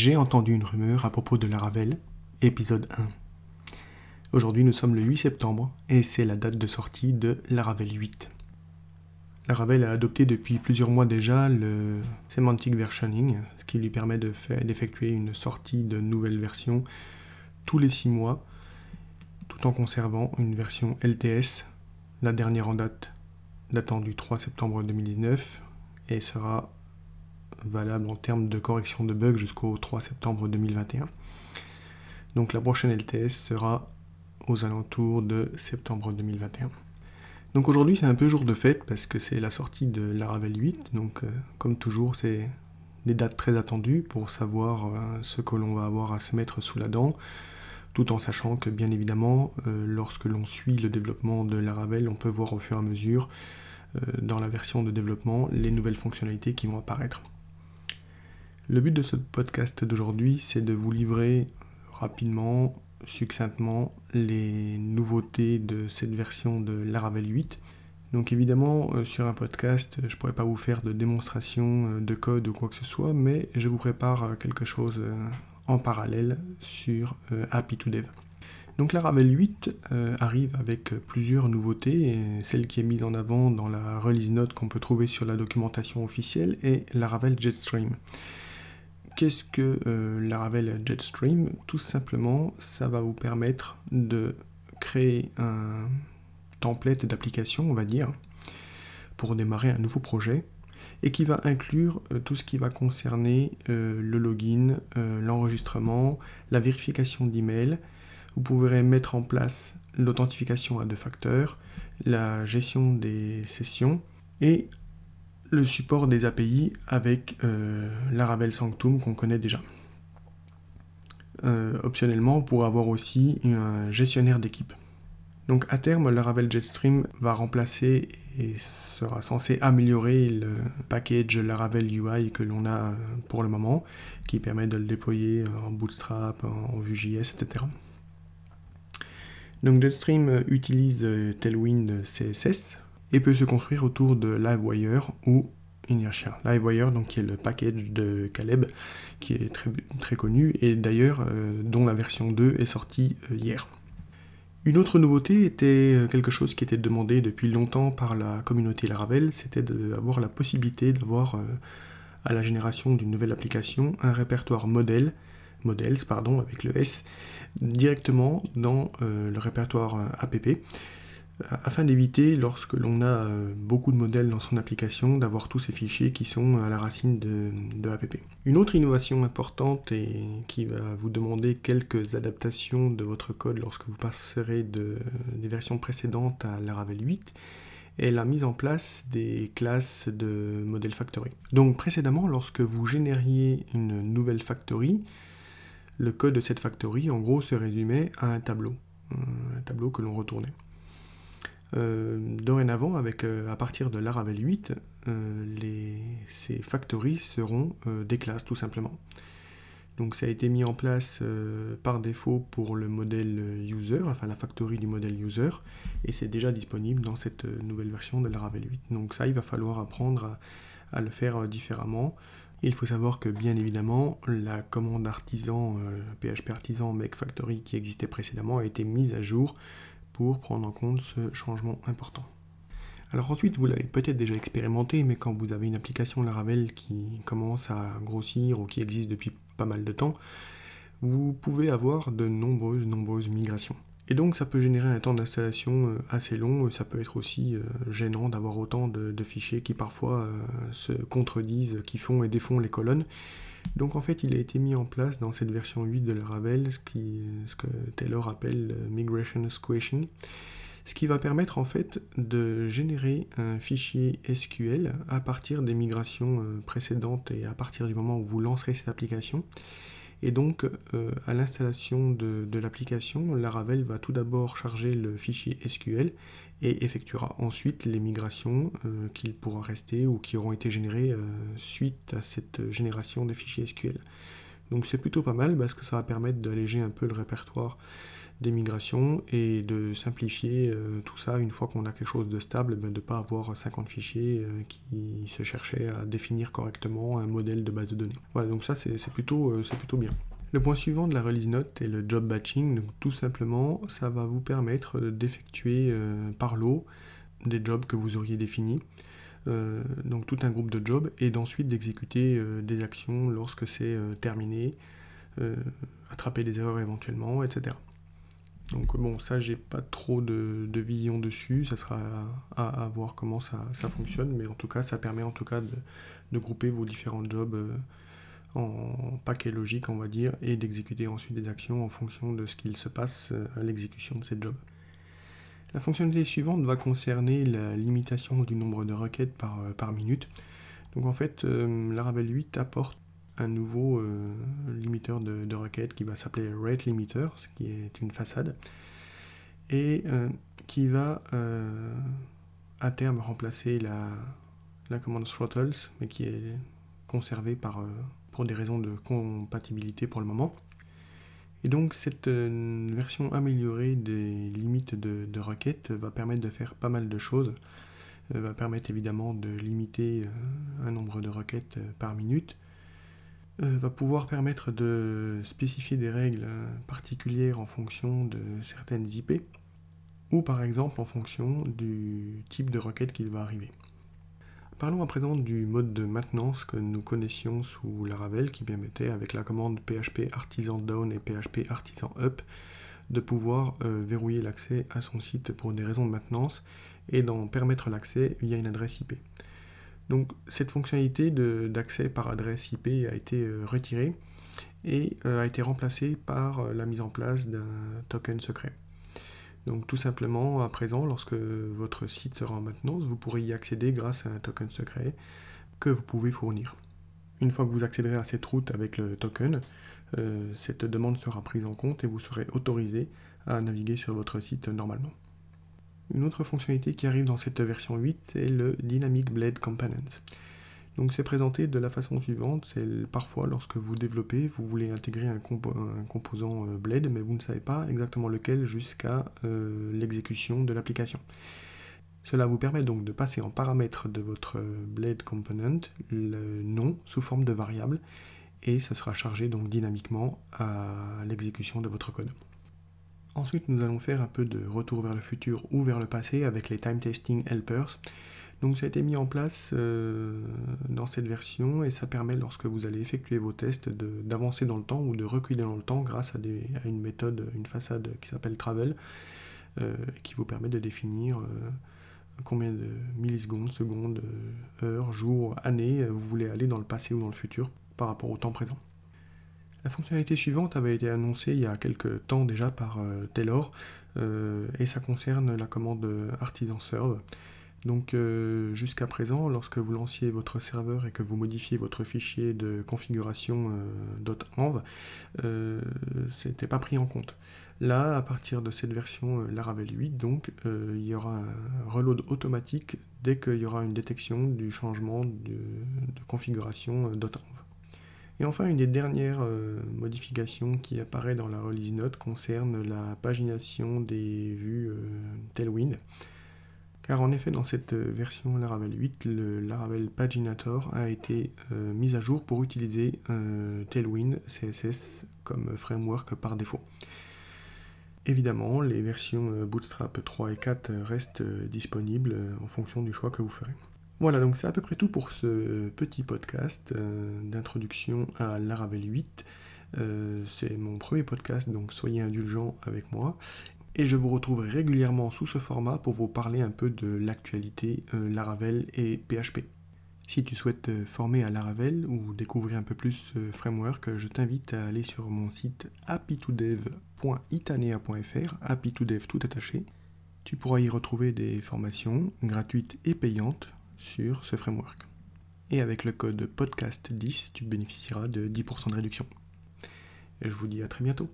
J'ai entendu une rumeur à propos de Laravel, épisode 1. Aujourd'hui nous sommes le 8 septembre et c'est la date de sortie de Laravel 8. Laravel a adopté depuis plusieurs mois déjà le Semantic Versioning, ce qui lui permet d'effectuer une sortie de nouvelles versions tous les 6 mois, tout en conservant une version LTS, la dernière en date datant du 3 septembre 2019, et sera valable en termes de correction de bugs jusqu'au 3 septembre 2021. Donc la prochaine LTS sera aux alentours de septembre 2021. Donc aujourd'hui c'est un peu jour de fête parce que c'est la sortie de Laravel 8, donc euh, comme toujours c'est des dates très attendues pour savoir euh, ce que l'on va avoir à se mettre sous la dent, tout en sachant que bien évidemment euh, lorsque l'on suit le développement de Laravel on peut voir au fur et à mesure dans la version de développement les nouvelles fonctionnalités qui vont apparaître. Le but de ce podcast d'aujourd'hui, c'est de vous livrer rapidement, succinctement, les nouveautés de cette version de Laravel 8. Donc évidemment, euh, sur un podcast, je ne pourrais pas vous faire de démonstration euh, de code ou quoi que ce soit, mais je vous prépare euh, quelque chose en parallèle sur Happy2Dev. Donc Laravel 8 arrive avec plusieurs nouveautés, celle qui est mise en avant dans la release note qu'on peut trouver sur la documentation officielle est Laravel Jetstream. Qu'est-ce que euh, Laravel Jetstream? Tout simplement, ça va vous permettre de créer un template d'application, on va dire, pour démarrer un nouveau projet et qui va inclure euh, tout ce qui va concerner euh, le login, l'enregistrement, la vérification d'email. Vous pourrez mettre en place l'authentification à deux facteurs, la gestion des sessions et le support des API avec euh, Laravel Sanctum qu'on connaît déjà. Euh, optionnellement, on pourra avoir aussi un gestionnaire d'équipe. Donc à terme, Laravel Jetstream va remplacer et sera censé améliorer le package Laravel UI que l'on a pour le moment, qui permet de le déployer en Bootstrap, en Vue.js, etc. Donc Jetstream utilise Tailwind CSS et peut se construire autour de Livewire ou Inertia. Livewire, donc, qui est le package de Caleb, qui est très, très connu, et d'ailleurs euh, dont la version 2 est sortie euh, hier. Une autre nouveauté était euh, quelque chose qui était demandé depuis longtemps par la communauté Laravel, c'était d'avoir la possibilité d'avoir à la génération d'une nouvelle application un répertoire models pardon, avec le S, directement dans le répertoire app afin d'éviter, lorsque l'on a euh, beaucoup de modèles dans son application, d'avoir tous ces fichiers qui sont à la racine de, APP. Une autre innovation importante et qui va vous demander quelques adaptations de votre code lorsque vous passerez des versions précédentes à Laravel 8 est la mise en place des classes de modèle factory. Donc précédemment, lorsque vous génériez une nouvelle factory, le code de cette factory en gros se résumait à un tableau, un tableau que l'on retournait. Euh, dorénavant, avec, euh, à partir de Laravel 8, euh, les, ces factories seront des classes tout simplement. Donc ça a été mis en place par défaut pour le modèle user, enfin la factory du modèle user, et c'est déjà disponible dans cette nouvelle version de Laravel 8. Donc ça, il va falloir apprendre à, le faire différemment. Il faut savoir que bien évidemment, la commande artisan, PHP artisan make factory qui existait précédemment a été mise à jour pour prendre en compte ce changement important. Alors ensuite, vous l'avez peut-être déjà expérimenté, mais quand vous avez une application Laravel qui commence à grossir ou qui existe depuis pas mal de temps, vous pouvez avoir de nombreuses, nombreuses migrations. Et donc ça peut générer un temps d'installation euh, assez long, ça peut être aussi euh, gênant d'avoir autant de, fichiers qui parfois euh, se contredisent, qui font et défont les colonnes. Donc en fait, il a été mis en place dans cette version 8 de Laravel ce, ce que Taylor appelle Migration Squashing, ce qui va permettre en fait de générer un fichier SQL à partir des migrations précédentes et à partir du moment où vous lancerez cette application. Et donc, euh, à l'installation de, l'application, Laravel va tout d'abord charger le fichier SQL et effectuera ensuite les migrations euh, qu'il pourra rester ou qui auront été générées euh, suite à cette génération des fichiers SQL. Donc c'est plutôt pas mal parce que ça va permettre d'alléger un peu le répertoire des migrations et de simplifier euh, tout ça une fois qu'on a quelque chose de stable, ben, de ne pas avoir 50 fichiers euh, qui se cherchaient à définir correctement un modèle de base de données. Voilà, donc ça c'est plutôt, euh, plutôt bien. Le point suivant de la release note est le job batching. Donc, tout simplement, ça va vous permettre d'effectuer par lot des jobs que vous auriez définis. Donc tout un groupe de jobs et d'ensuite d'exécuter des actions lorsque c'est terminé, attraper des erreurs éventuellement, etc. Donc bon, ça j'ai pas trop de, vision dessus, ça sera à, voir comment ça, fonctionne, mais en tout cas ça permet en tout cas de, grouper vos différents jobs euh, en paquet logique on va dire, et d'exécuter ensuite des actions en fonction de ce qu'il se passe euh, à l'exécution de ces jobs. La fonctionnalité suivante va concerner la limitation du nombre de requêtes par, euh, minute. Donc en fait, Laravel 8 apporte un nouveau euh, limiteur de, requêtes qui va s'appeler rate limiter, ce qui est une façade, et euh, qui va euh, à terme remplacer la, commande throttles, mais qui est conservée pour des raisons de compatibilité pour le moment. Et donc cette version améliorée des limites de, de, requêtes va permettre de faire pas mal de choses. va permettre évidemment de limiter un nombre de requêtes par minute, euh, va pouvoir permettre de spécifier des règles particulières en fonction de certaines IP, ou par exemple en fonction du type de requête qui va arriver. Parlons à présent du mode de maintenance que nous connaissions sous Laravel qui permettait avec la commande php artisan down et php artisan up de pouvoir euh, verrouiller l'accès à son site pour des raisons de maintenance et d'en permettre l'accès via une adresse IP. Donc cette fonctionnalité d'accès par adresse IP a été euh, retirée et euh, a été remplacée par la mise en place d'un token secret. Donc tout simplement, à présent, lorsque votre site sera en maintenance, vous pourrez y accéder grâce à un token secret que vous pouvez fournir. Une fois que vous accéderez à cette route avec le token, cette demande sera prise en compte et vous serez autorisé à naviguer sur votre site normalement. Une autre fonctionnalité qui arrive dans cette version 8, c'est le Dynamic Blade Components. Donc c'est présenté de la façon suivante, c'est parfois lorsque vous développez, vous voulez intégrer un, composant euh, Blade, mais vous ne savez pas exactement lequel jusqu'à euh, l'exécution de l'application. Cela vous permet donc de passer en paramètre de votre Blade Component le nom sous forme de variable, et ça sera chargé donc dynamiquement à l'exécution de votre code. Ensuite, nous allons faire un peu de retour vers le futur ou vers le passé avec les Time Testing Helpers. Donc ça a été mis en place euh, dans cette version et ça permet lorsque vous allez effectuer vos tests d'avancer dans le temps ou de reculer dans le temps grâce à, une méthode, une façade qui s'appelle Travel euh, qui vous permet de définir euh, combien de millisecondes, secondes, heures, jours, années vous voulez aller dans le passé ou dans le futur par rapport au temps présent. La fonctionnalité suivante avait été annoncée il y a quelques temps déjà par euh, Taylor euh, et ça concerne la commande artisan serve. Donc euh, jusqu'à présent, lorsque vous lanciez votre serveur et que vous modifiez votre fichier de configuration .env, c'était pas pris en compte. Là, à partir de cette version Laravel 8, donc, il y aura un reload automatique dès qu'il y aura une détection du changement de, configuration .env. Et enfin, une des dernières euh, modifications qui apparaît dans la release note concerne la pagination des vues euh, Tailwind. Car en effet, dans cette version Laravel 8, le Laravel Paginator a été euh, mis à jour pour utiliser Tailwind CSS comme framework par défaut. Évidemment, les versions Bootstrap 3 et 4 restent disponibles en fonction du choix que vous ferez. Voilà, donc c'est à peu près tout pour ce petit podcast euh, d'introduction à Laravel 8. Euh, c'est mon premier podcast, donc soyez indulgents avec moi. Et je vous retrouverai régulièrement sous ce format pour vous parler un peu de l'actualité euh, Laravel et PHP. Si tu souhaites former à Laravel ou découvrir un peu plus ce framework, je t'invite à aller sur mon site happytodev.itanea.fr, happytodev tout attaché. Tu pourras y retrouver des formations gratuites et payantes sur ce framework. Et avec le code podcast10, tu bénéficieras de 10% de réduction. Je vous dis à très bientôt.